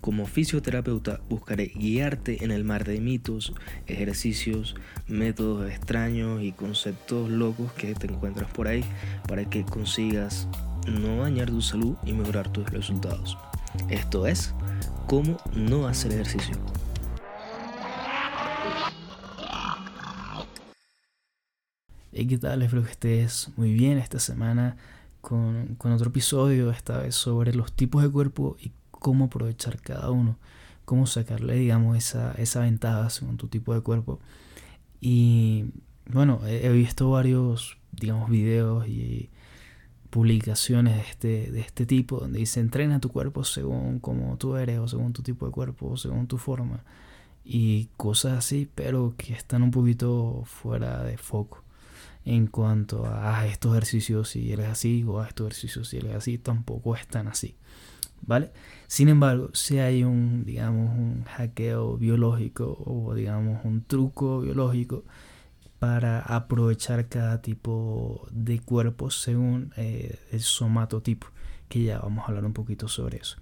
Como fisioterapeuta buscaré guiarte en el mar de mitos, ejercicios, métodos extraños y conceptos locos que te encuentras por ahí para que consigas no dañar tu salud y mejorar tus resultados. Esto es, cómo no hacer ejercicio. Hey, ¿qué tal? Espero que estés muy bien esta semana con, con otro episodio, esta vez sobre los tipos de cuerpo y cómo aprovechar cada uno, cómo sacarle, digamos, esa, esa ventaja según tu tipo de cuerpo. Y bueno, he, visto varios, digamos, videos y publicaciones de este, de este tipo donde dice entrena tu cuerpo según como tú eres o según tu tipo de cuerpo o según tu forma y cosas así, pero que están un poquito fuera de foco en cuanto a estos ejercicios si eres así o a estos ejercicios si eres así, tampoco están así. ¿Vale? Sin embargo, si hay un, digamos, un hackeo biológico o, digamos, un truco biológico para aprovechar cada tipo de cuerpo según eh, el somatotipo, que ya vamos a hablar un poquito sobre eso.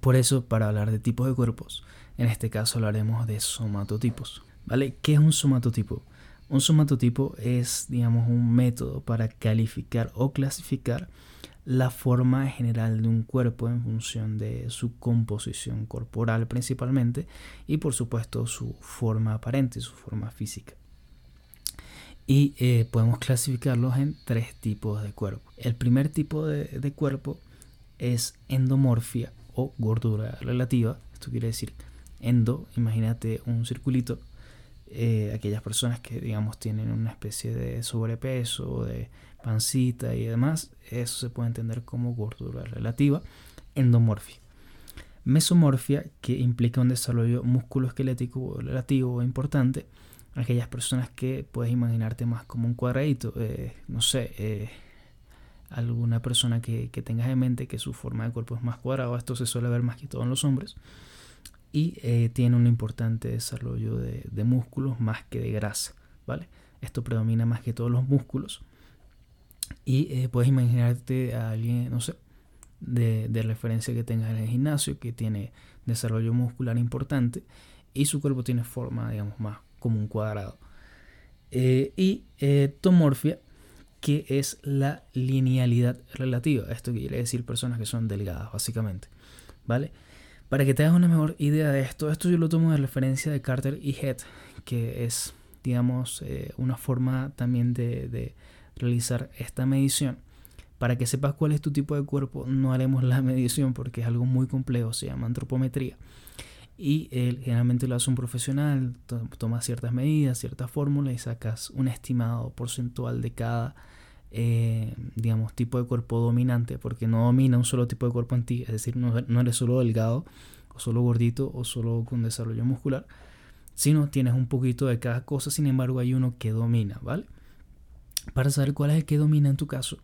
Por eso, para hablar de tipos de cuerpos, en este caso hablaremos de somatotipos, ¿vale? ¿Qué es un somatotipo? Un somatotipo es, digamos, un método para calificar o clasificar la forma general de un cuerpo en función de su composición corporal principalmente y por supuesto su forma aparente, su forma física. Y eh, podemos clasificarlos en tres tipos de cuerpo. El primer tipo de, cuerpo es endomorfia o gordura relativa. Esto quiere decir endo, imagínate un circulito. Eh, aquellas personas que digamos tienen una especie de sobrepeso, de pancita y demás, eso se puede entender como gordura relativa, endomorfia. Mesomorfia, que implica un desarrollo musculoesquelético relativo importante, aquellas personas que puedes imaginarte más como un cuadradito, eh, no sé, eh, alguna persona que, tengas en mente que su forma de cuerpo es más cuadrado, esto se suele ver más que todo en los hombres, y eh, tiene un importante desarrollo de, de músculos más que de grasa, ¿vale? Esto predomina más que todos los músculos y eh, puedes imaginarte a alguien, no sé, de, referencia que tengas en el gimnasio, que tiene desarrollo muscular importante y su cuerpo tiene forma, digamos, más como un cuadrado. Eh, y eh, tomorfia, que es la linealidad relativa. Esto quiere decir personas que son delgadas, básicamente. ¿Vale? Para que te hagas una mejor idea de esto, esto yo lo tomo de referencia de Carter y Head, que es, digamos, una forma también de realizar esta medición. Para que sepas cuál es tu tipo de cuerpo, no haremos la medición porque es algo muy complejo, se llama antropometría. Y él, generalmente lo hace un profesional, toma ciertas medidas, ciertas fórmulas y sacas un estimado porcentual de cada, eh, digamos, tipo de cuerpo dominante, porque no domina un solo tipo de cuerpo en ti, es decir, no, no eres solo delgado, o solo gordito, o solo con desarrollo muscular, sino tienes un poquito de cada cosa, sin embargo hay uno que domina, ¿vale? Para saber cuál es el que domina en tu caso,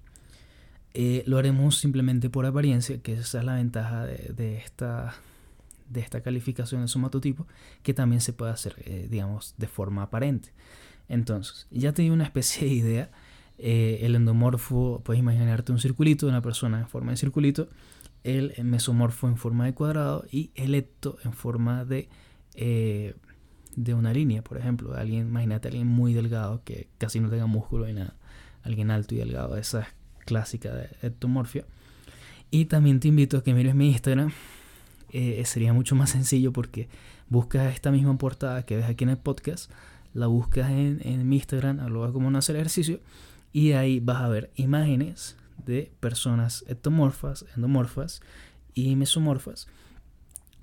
eh, lo haremos simplemente por apariencia, que esa es la ventaja de, esta, de esta calificación de somatotipo, que también se puede hacer, eh, digamos, de forma aparente. Entonces, ya te di una especie de idea. Eh, el endomorfo, puedes imaginarte un circulito una persona en forma de circulito, el mesomorfo en forma de cuadrado y el ecto en forma de de una línea, por ejemplo, alguien, imagínate alguien muy delgado que casi no tenga músculo y nada, alguien alto y delgado, esa es clásica de ectomorfia. Y también te invito a que mires mi Instagram, eh, sería mucho más sencillo porque buscas esta misma portada que ves aquí en el podcast, la buscas en, en mi Instagram, arroba como no hacer ejercicio, y ahí vas a ver imágenes de personas ectomorfas, endomorfas y mesomorfas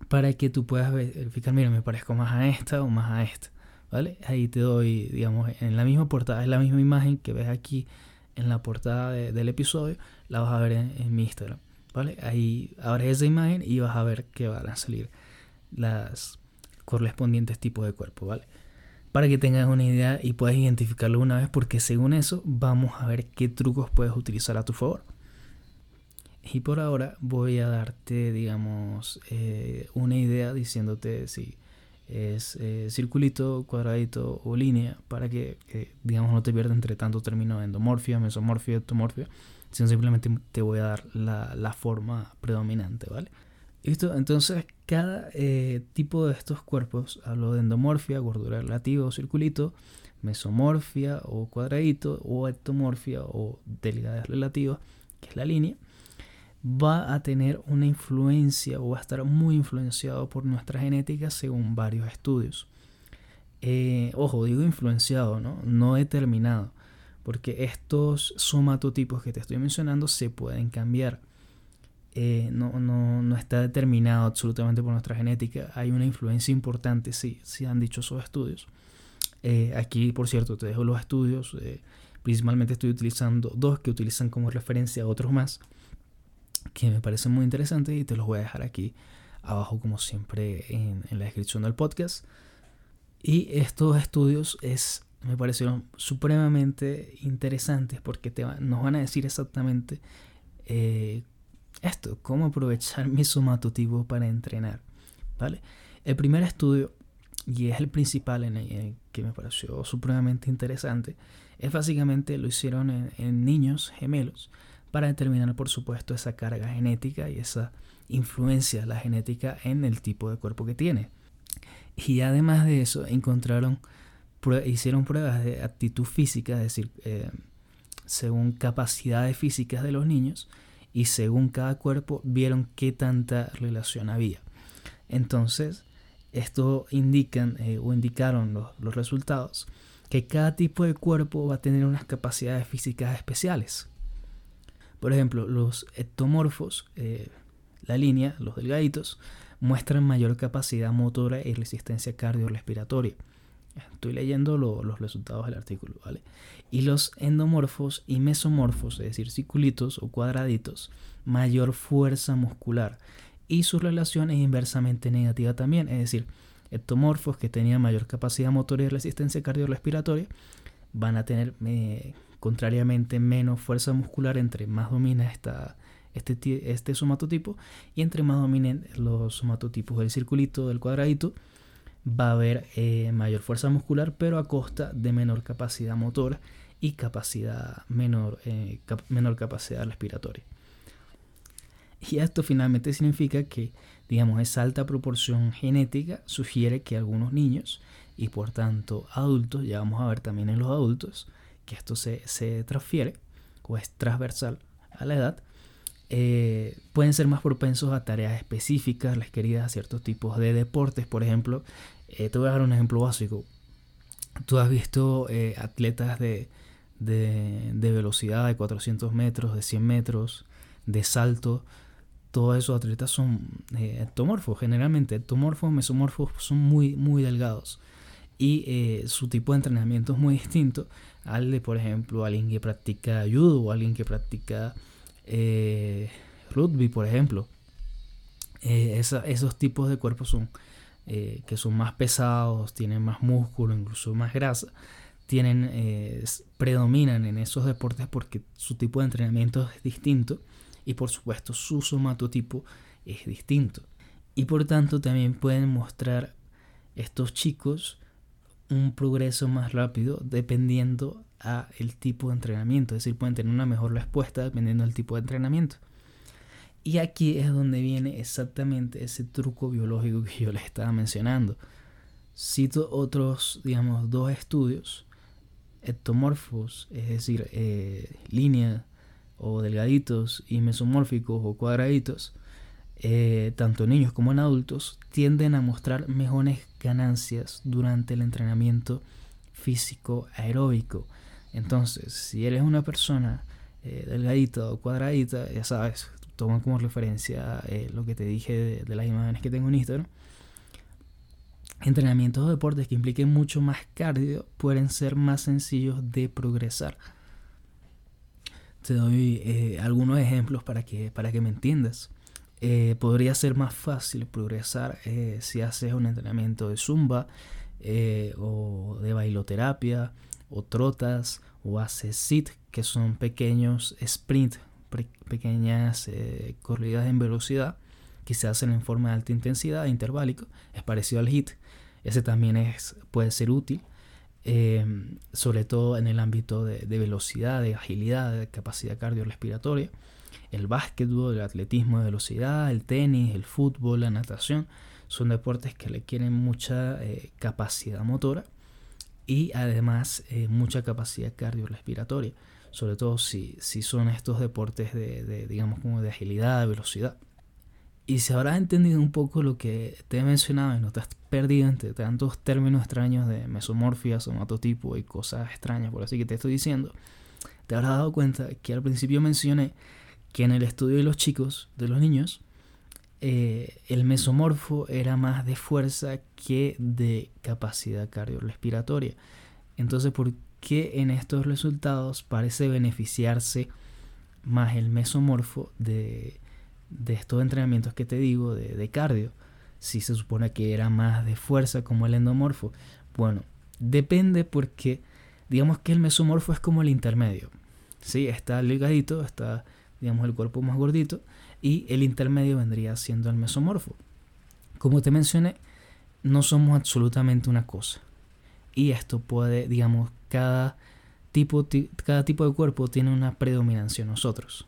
para que tú puedas verificar, mira, me parezco más a esta o más a esta, ¿vale? Ahí te doy, digamos, en la misma portada, es la misma imagen que ves aquí en la portada del episodio, la vas a ver en, mi Instagram, ¿Vale? Ahí abres esa imagen y vas a ver que van a salir las correspondientes tipos de cuerpo, ¿vale? Para que tengas una idea y puedas identificarlo una vez, porque según eso vamos a ver qué trucos puedes utilizar a tu favor. Y por ahora voy a darte, digamos, eh, una idea diciéndote si es eh, circulito, cuadradito o línea para que, digamos, no te pierdas entre tanto término endomorfia, mesomorfia, ectomorfia, sino simplemente te voy a dar la, forma predominante, ¿vale? Entonces, cada eh, tipo de estos cuerpos, hablo de endomorfia, gordura relativa o circulito, mesomorfia o cuadradito, o ectomorfia o delgada relativa, que es la línea, va a tener una influencia o va a estar muy influenciado por nuestra genética según varios estudios. Eh, ojo, digo influenciado, ¿no? no determinado, porque estos somatotipos que te estoy mencionando se pueden cambiar. Eh, no, no, está determinado absolutamente por nuestra genética. Hay una influencia importante, sí, sí han dicho esos estudios. Eh, aquí, por cierto, te dejo los estudios. principalmente estoy utilizando dos que utilizan como referencia a otros más que me parecen muy interesantes y te los voy a dejar aquí abajo como siempre en, la descripción del podcast. Y estos estudios es, me parecieron supremamente interesantes porque te nos van a decir exactamente eh, esto, cómo aprovechar mi somatotipo para entrenar. ¿vale? El primer estudio, y es el principal en que me pareció supremamente interesante, es básicamente lo hicieron en niños gemelos para determinar, por supuesto, esa carga genética y esa influencia la genética en el tipo de cuerpo que tiene. Y además de eso, encontraron, hicieron pruebas de actitud física, es decir, eh, según capacidades físicas de los niños y según cada cuerpo vieron qué tanta relación había. Entonces, esto indican eh, o indicaron los, los resultados que cada tipo de cuerpo va a tener unas capacidades físicas especiales. Por ejemplo, los ectomorfos, eh, la línea, los delgaditos, muestran mayor capacidad motora y resistencia cardiorrespiratoria. Estoy leyendo los resultados del artículo, ¿vale? Y los endomorfos y mesomorfos, es decir, circulitos o cuadraditos, mayor fuerza muscular. Y su relación es inversamente negativa también, es decir, ectomorfos que tenían mayor capacidad motora y resistencia cardiorrespiratoria van a tener eh, contrariamente menos fuerza muscular entre más domina esta, este, este somatotipo y entre más dominen los somatotipos del circulito, del cuadradito, va a haber eh, mayor fuerza muscular pero a costa de menor capacidad motora y capacidad menor, eh, menor capacidad respiratoria. Y esto finalmente significa que, digamos, esa alta proporción genética sugiere que algunos niños y por tanto adultos, ya vamos a ver también en los adultos, que esto se, transfiere o es transversal a la edad, eh, pueden ser más propensos a tareas específicas, las queridas a ciertos tipos de deportes. Por ejemplo, eh, te voy a dar un ejemplo básico. Tú has visto eh, atletas de, de, velocidad de 400 metros, de 100 metros, de salto. Todos esos atletas son ectomorfos, generalmente ectomorfos, mesomorfos, son muy, muy delgados. Y su tipo de entrenamiento es muy distinto al de, por ejemplo, alguien que practica judo o alguien que practica eh, rugby, por ejemplo. Eh, esos tipos de cuerpos son eh, que son más pesados, tienen más músculo, incluso más grasa, tienen, predominan en esos deportes porque su tipo de entrenamiento es distinto y por supuesto su somatotipo es distinto. Y por tanto también pueden mostrar estos chicos un progreso más rápido dependiendo a el tipo de entrenamiento, es decir, pueden tener una mejor respuesta dependiendo del tipo de entrenamiento. Y aquí es donde viene exactamente ese truco biológico que yo les estaba mencionando. Cito otros, digamos, dos estudios ectomorfos, es decir, eh, o delgaditos y mesomórficos o cuadraditos, eh, tanto niños como en adultos, tienden a mostrar mejores ganancias durante el entrenamiento físico aeróbico. Entonces, si eres una persona eh, delgadita o cuadradita, ya sabes, toma como referencia eh, lo que te dije de, las imágenes que tengo en Instagram. Entrenamientos o deportes que impliquen mucho más cardio pueden ser más sencillos de progresar. Te doy eh, algunos ejemplos para que, para que me entiendas. Eh, podría ser más fácil progresar eh, si haces un entrenamiento de zumba o de bailoterapia o trotas o haces sit, que son pequeños sprint, pequeñas corridas en velocidad que se hacen en forma de alta intensidad, interválico, es parecido al HIT. Ese también es, puede ser útil. Em, sobre todo en el ámbito de, velocidad, de agilidad, de capacidad cardiorrespiratoria. El básquetbol, el atletismo de velocidad, el tenis, el fútbol, la natación, son deportes que le quieren mucha eh, capacidad motora y además eh, mucha capacidad cardiorrespiratoria, sobre todo si, si son estos deportes de, de, digamos, como de agilidad, de velocidad. Y si habrás entendido un poco lo que te he mencionado y no te has perdido entre tantos términos extraños de mesomorfia, somatotipo y cosas extrañas, por así que te estoy diciendo, te habrás dado cuenta que al principio mencioné que en el estudio de los chicos, de los niños, eh, el mesomorfo era más de fuerza que de capacidad cardiorrespiratoria. Entonces, ¿por qué en estos resultados parece beneficiarse más el mesomorfo de estos entrenamientos que te digo de, cardio, si se supone que era más de fuerza como el endomorfo, bueno, depende porque digamos que el mesomorfo es como el intermedio. Sí, está el delgadito, está digamos el cuerpo más gordito y el intermedio vendría siendo el mesomorfo. Como te mencioné, no somos absolutamente una cosa. Y esto puede, digamos, cada tipo, cada tipo de cuerpo tiene una predominancia en nosotros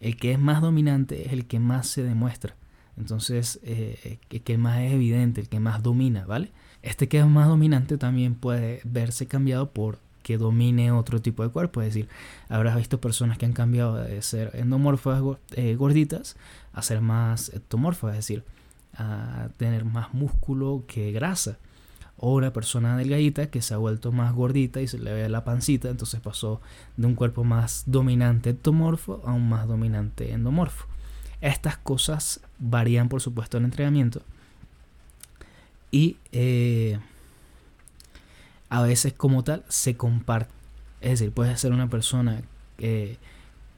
el que es más dominante es el que más se demuestra. Entonces, eh, el que más es evidente, el que más domina, ¿vale? Este que es más dominante también puede verse cambiado por que domine otro tipo de cuerpo. Es decir, habrás visto personas que han cambiado de ser endomorfas eh, gorditas a ser más ectomorfas, es decir, a tener más músculo que grasa o una persona delgadita que se ha vuelto más gordita y se le ve la pancita, entonces pasó de un cuerpo más dominante ectomorfo a un más dominante endomorfo. Estas cosas varían, por supuesto, en el entrenamiento y eh, a veces como tal se comparte. Es decir, puede ser una persona eh,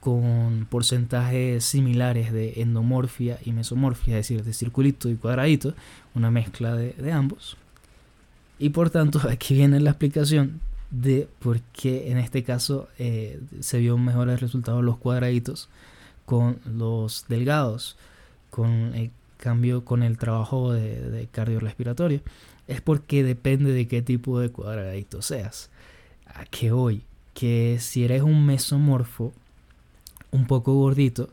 con porcentajes similares de endomorfia y mesomorfia, es decir, de circulito y cuadradito, una mezcla de ambos y por tanto, aquí viene la explicación de por qué en este caso eh, se vio mejores resultados los cuadraditos con los delgados, con el cambio con el trabajo de, de cardiorrespiratorio. Es porque depende de qué tipo de cuadradito seas. A qué hoy, que si eres un mesomorfo, un poco gordito,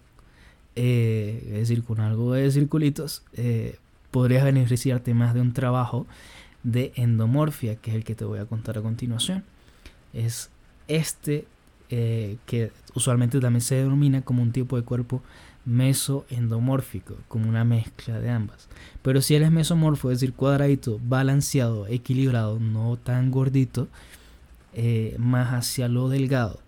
eh, es decir, con algo de circulitos, eh, podrías beneficiarte más de un trabajo de endomorfia, que es el que te voy a contar a continuación. Es este eh, que usualmente también se denomina como un tipo de cuerpo mesoendomórfico, como una mezcla de ambas. Pero si eres mesomorfo, es decir, cuadradito, balanceado, equilibrado, no tan gordito, eh, más hacia lo delgado.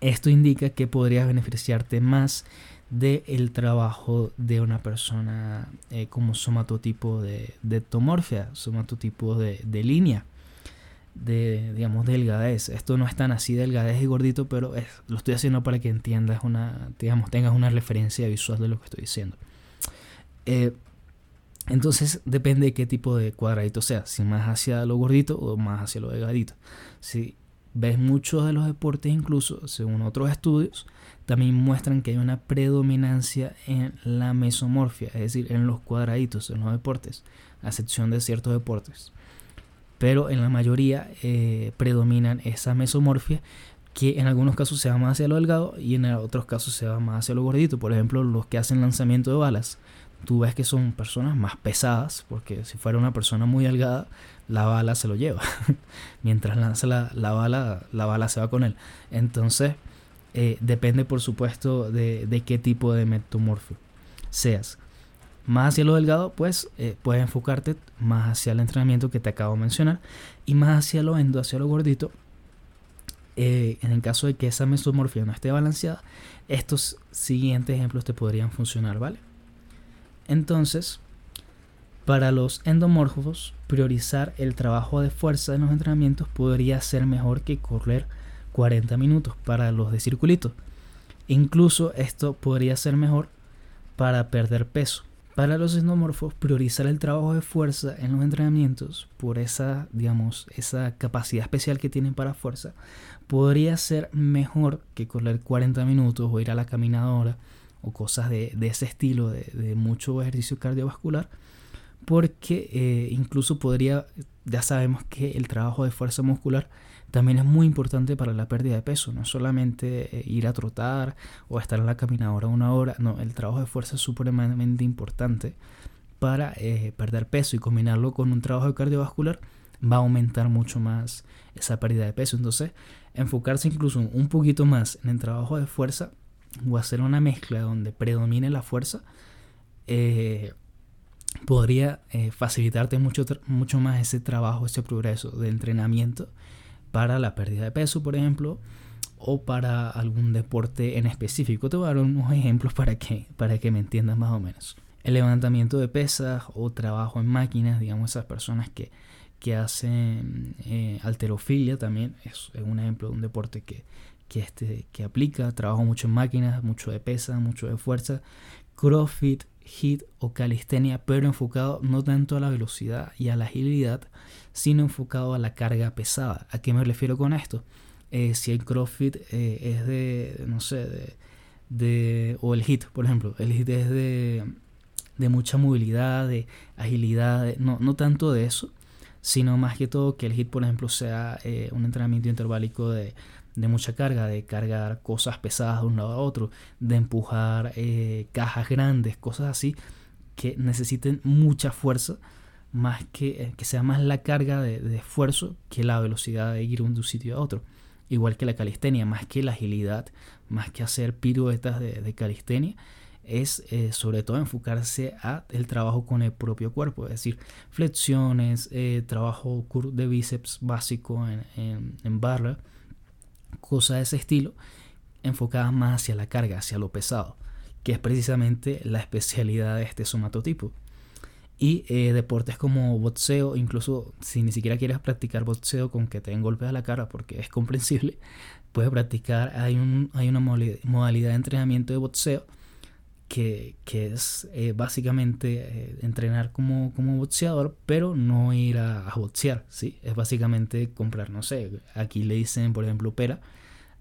Esto indica que podrías beneficiarte más del trabajo de una persona eh, como somatotipo de, de tomorfia, somatotipo de, de, línea, de, digamos, delgadez. Esto no es tan así delgadez y gordito, pero es, lo estoy haciendo para que entiendas una, digamos, tengas una referencia visual de lo que estoy diciendo. Eh, entonces depende de qué tipo de cuadradito sea, si más hacia lo gordito o más hacia lo delgadito. Si ves muchos de los deportes, incluso según otros estudios, también muestran que hay una predominancia en la mesomorfia, es decir, en los cuadraditos, en los deportes, a excepción de ciertos deportes. Pero en la mayoría eh, predominan esa mesomorfia que en algunos casos se va más hacia lo delgado y en otros casos se va más hacia lo gordito. Por ejemplo, los que hacen lanzamiento de balas, tú ves que son personas más pesadas, porque si fuera una persona muy delgada, la bala se lo lleva. Mientras lanza la, la, bala, la bala se va con él. Entonces, eh, depende por supuesto de, qué tipo de metomorfo seas. Más hacia lo delgado, pues eh, puedes enfocarte más hacia el entrenamiento que te acabo de mencionar y más hacia lo endo, hacia lo gordito. Eh, en el caso de que esa mesomorfia no esté balanceada, estos siguientes ejemplos te podrían funcionar, ¿vale? Entonces, para los endomorfos, priorizar el trabajo de fuerza en los entrenamientos podría ser mejor que correr 40 minutos para los de circulito. Incluso esto podría ser mejor para perder peso. Para los endomorfos, priorizar el trabajo de fuerza en los entrenamientos por esa, digamos, esa capacidad especial que tienen para fuerza, podría ser mejor que correr 40 minutos o ir a la caminadora o cosas de, ese estilo, de, mucho ejercicio cardiovascular, porque eh, incluso podría, ya sabemos que el trabajo de fuerza muscular también es muy importante para la pérdida de peso, no solamente eh, ir a trotar o estar en la caminadora una hora, no, el trabajo de fuerza es supremamente importante para eh, perder peso y combinarlo con un trabajo cardiovascular va a aumentar mucho más esa pérdida de peso. Entonces, enfocarse incluso un poquito más en el trabajo de fuerza o hacer una mezcla donde predomine la fuerza, eh, podría facilitarte mucho, mucho más ese trabajo, ese progreso de entrenamiento para la pérdida de peso, por ejemplo, o para algún deporte en específico. Te voy a dar unos ejemplos para que, para que me entiendas más o menos. El levantamiento de pesas o trabajo en máquinas, digamos, esas personas que, que hacen eh, alterofilia también es, un ejemplo de un deporte que, que, este, que aplica, trabajo mucho en máquinas, mucho de pesa, mucho de fuerza. CrossFit, HIT o calistenia, pero enfocado no tanto a la velocidad y a la agilidad, sino enfocado a la carga pesada. ¿A qué me refiero con esto? Eh, si el CrossFit eh, es de, no sé, de, o el HIT, por ejemplo, el HIT es de, de mucha movilidad, de agilidad, no, no tanto de eso, sino más que todo que el HIT, por ejemplo, sea eh, un entrenamiento interválico de, de, mucha carga, de cargar cosas pesadas de un lado a otro, de empujar cajas grandes, cosas así que necesiten mucha fuerza más que, eh, que sea más la carga de, esfuerzo que la velocidad de ir de un sitio a otro. Igual que la calistenia, más que la agilidad, más que hacer piruetas de, calistenia, es eh, sobre todo enfocarse a el trabajo con el propio cuerpo, es decir, flexiones, eh, trabajo de bíceps básico en, en barra, cosas de ese estilo, enfocadas más hacia la carga, hacia lo pesado, que es precisamente la especialidad de este somatotipo. Y eh, deportes como boxeo, incluso si ni siquiera quieres practicar boxeo con que te den golpes a la cara porque es comprensible, puedes practicar, hay, un, hay una modalidad de entrenamiento de boxeo que, que es eh, básicamente eh, entrenar como, como boxeador, pero no ir a, boxear, ¿sí? Es básicamente comprar, no sé, aquí le dicen, por ejemplo, pera,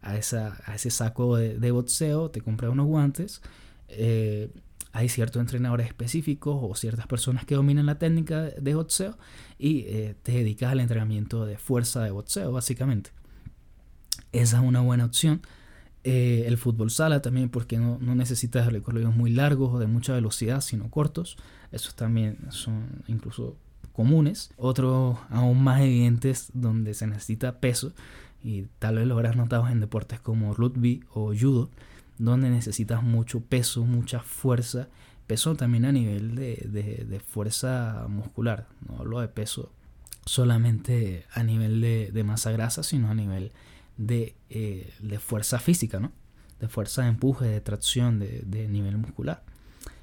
a, esa, a ese saco de, de boxeo, te compras unos guantes, hay ciertos entrenadores específicos o ciertas personas que dominan la técnica de boxeo y eh, te dedicas al entrenamiento de fuerza de boxeo, básicamente. Esa es una buena opción. Eh, el fútbol sala también, porque no, no necesitas recorridos muy largos o de mucha velocidad, sino cortos. Esos también son incluso comunes. Otros aún más evidentes donde se necesita peso y tal vez lo habrás notado en deportes como rugby o judo donde necesitas mucho peso, mucha fuerza, peso también a nivel de, fuerza muscular, no hablo de peso solamente a nivel de, masa grasa, sino a nivel de, eh, fuerza física, ¿no? de fuerza de empuje, de tracción, de, nivel muscular.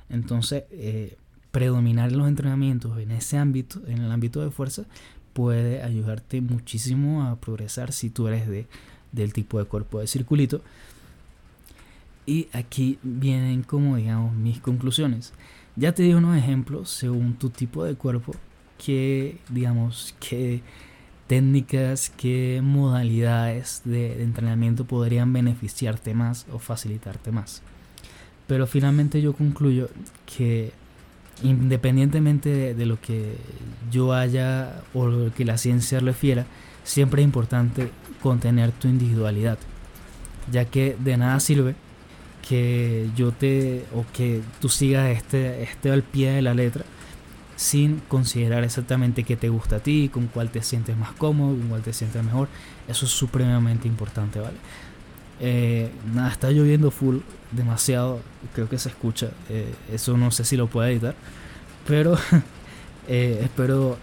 Entonces, eh, predominar los entrenamientos en ese ámbito, en el ámbito de fuerza, puede ayudarte muchísimo a progresar si tú eres de, del tipo de cuerpo de circulito y aquí vienen como digamos mis conclusiones. Ya te di unos ejemplos según tu tipo de cuerpo, que digamos, qué técnicas, qué modalidades de, entrenamiento podrían beneficiarte más o facilitarte más. Pero finalmente yo concluyo que independientemente de, lo que yo haya o lo que la ciencia refiera, siempre es importante contener tu individualidad, ya que de nada sirve que yo te o que tú sigas este, este al pie de la letra sin considerar exactamente qué te gusta a ti, con cuál te sientes más cómodo, con cuál te sientes mejor. Eso es supremamente importante, ¿vale? Eh, nada, está lloviendo full, demasiado, creo que se escucha. Eh, eso no sé si lo puedo editar, pero eh, espero,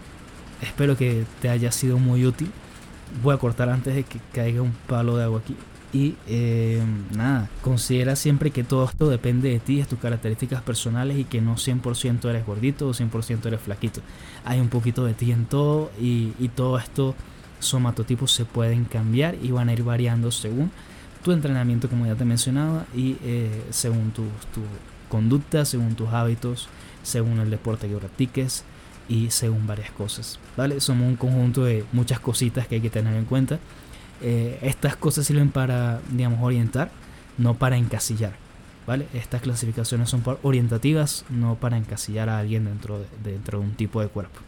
espero que te haya sido muy útil. Voy a cortar antes de que caiga un palo de agua aquí. Y eh, nada, considera siempre que todo esto depende de ti, de tus características personales y que no 100% eres gordito o 100% eres flaquito. Hay un poquito de ti en todo y, todo esto somatotipos se pueden cambiar y van a ir variando según tu entrenamiento, como ya te mencionaba, y eh, según tu, tu conducta, según tus hábitos, según el deporte que practiques y según varias cosas. ¿vale? Somos un conjunto de muchas cositas que hay que tener en cuenta. Eh, estas cosas sirven para, digamos, orientar, no para encasillar. ¿vale? Estas clasificaciones son orientativas, no para encasillar a alguien dentro de, dentro de un tipo de cuerpo.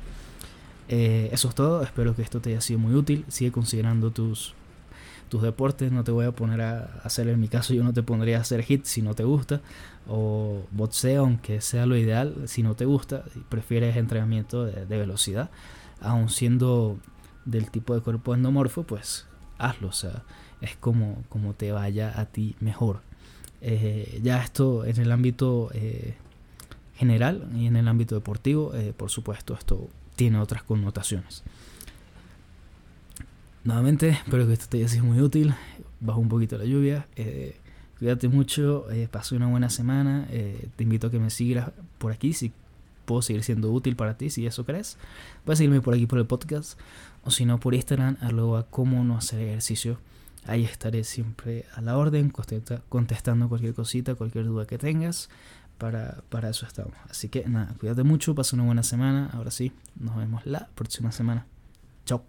Eh, eso es todo, espero que esto te haya sido muy útil. Sigue considerando tus, tus deportes, no te voy a poner a hacer, en mi caso yo no te pondría a hacer hit si no te gusta, o boxeo, aunque sea lo ideal, si no te gusta, prefieres entrenamiento de, velocidad, aun siendo del tipo de cuerpo endomorfo, pues hazlo, o sea, es como, como te vaya a ti mejor. Eh, ya esto en el ámbito eh, general y en el ámbito deportivo, eh, por supuesto, esto tiene otras connotaciones. Nuevamente, espero que esto te haya sido muy útil. Bajo un poquito la lluvia. cuídate mucho, pase una buena semana. te invito a que me sigas por aquí si puedo seguir siendo útil para ti, si eso crees. Puedes seguirme por aquí por el podcast o si no por Instagram, a cómo no hacer ejercicio Ahí estaré siempre a la orden, contestando cualquier cosita, cualquier duda que tengas. Para, para eso estamos. Así que nada, cuídate mucho, pasa una buena semana. Ahora sí, nos vemos la próxima semana.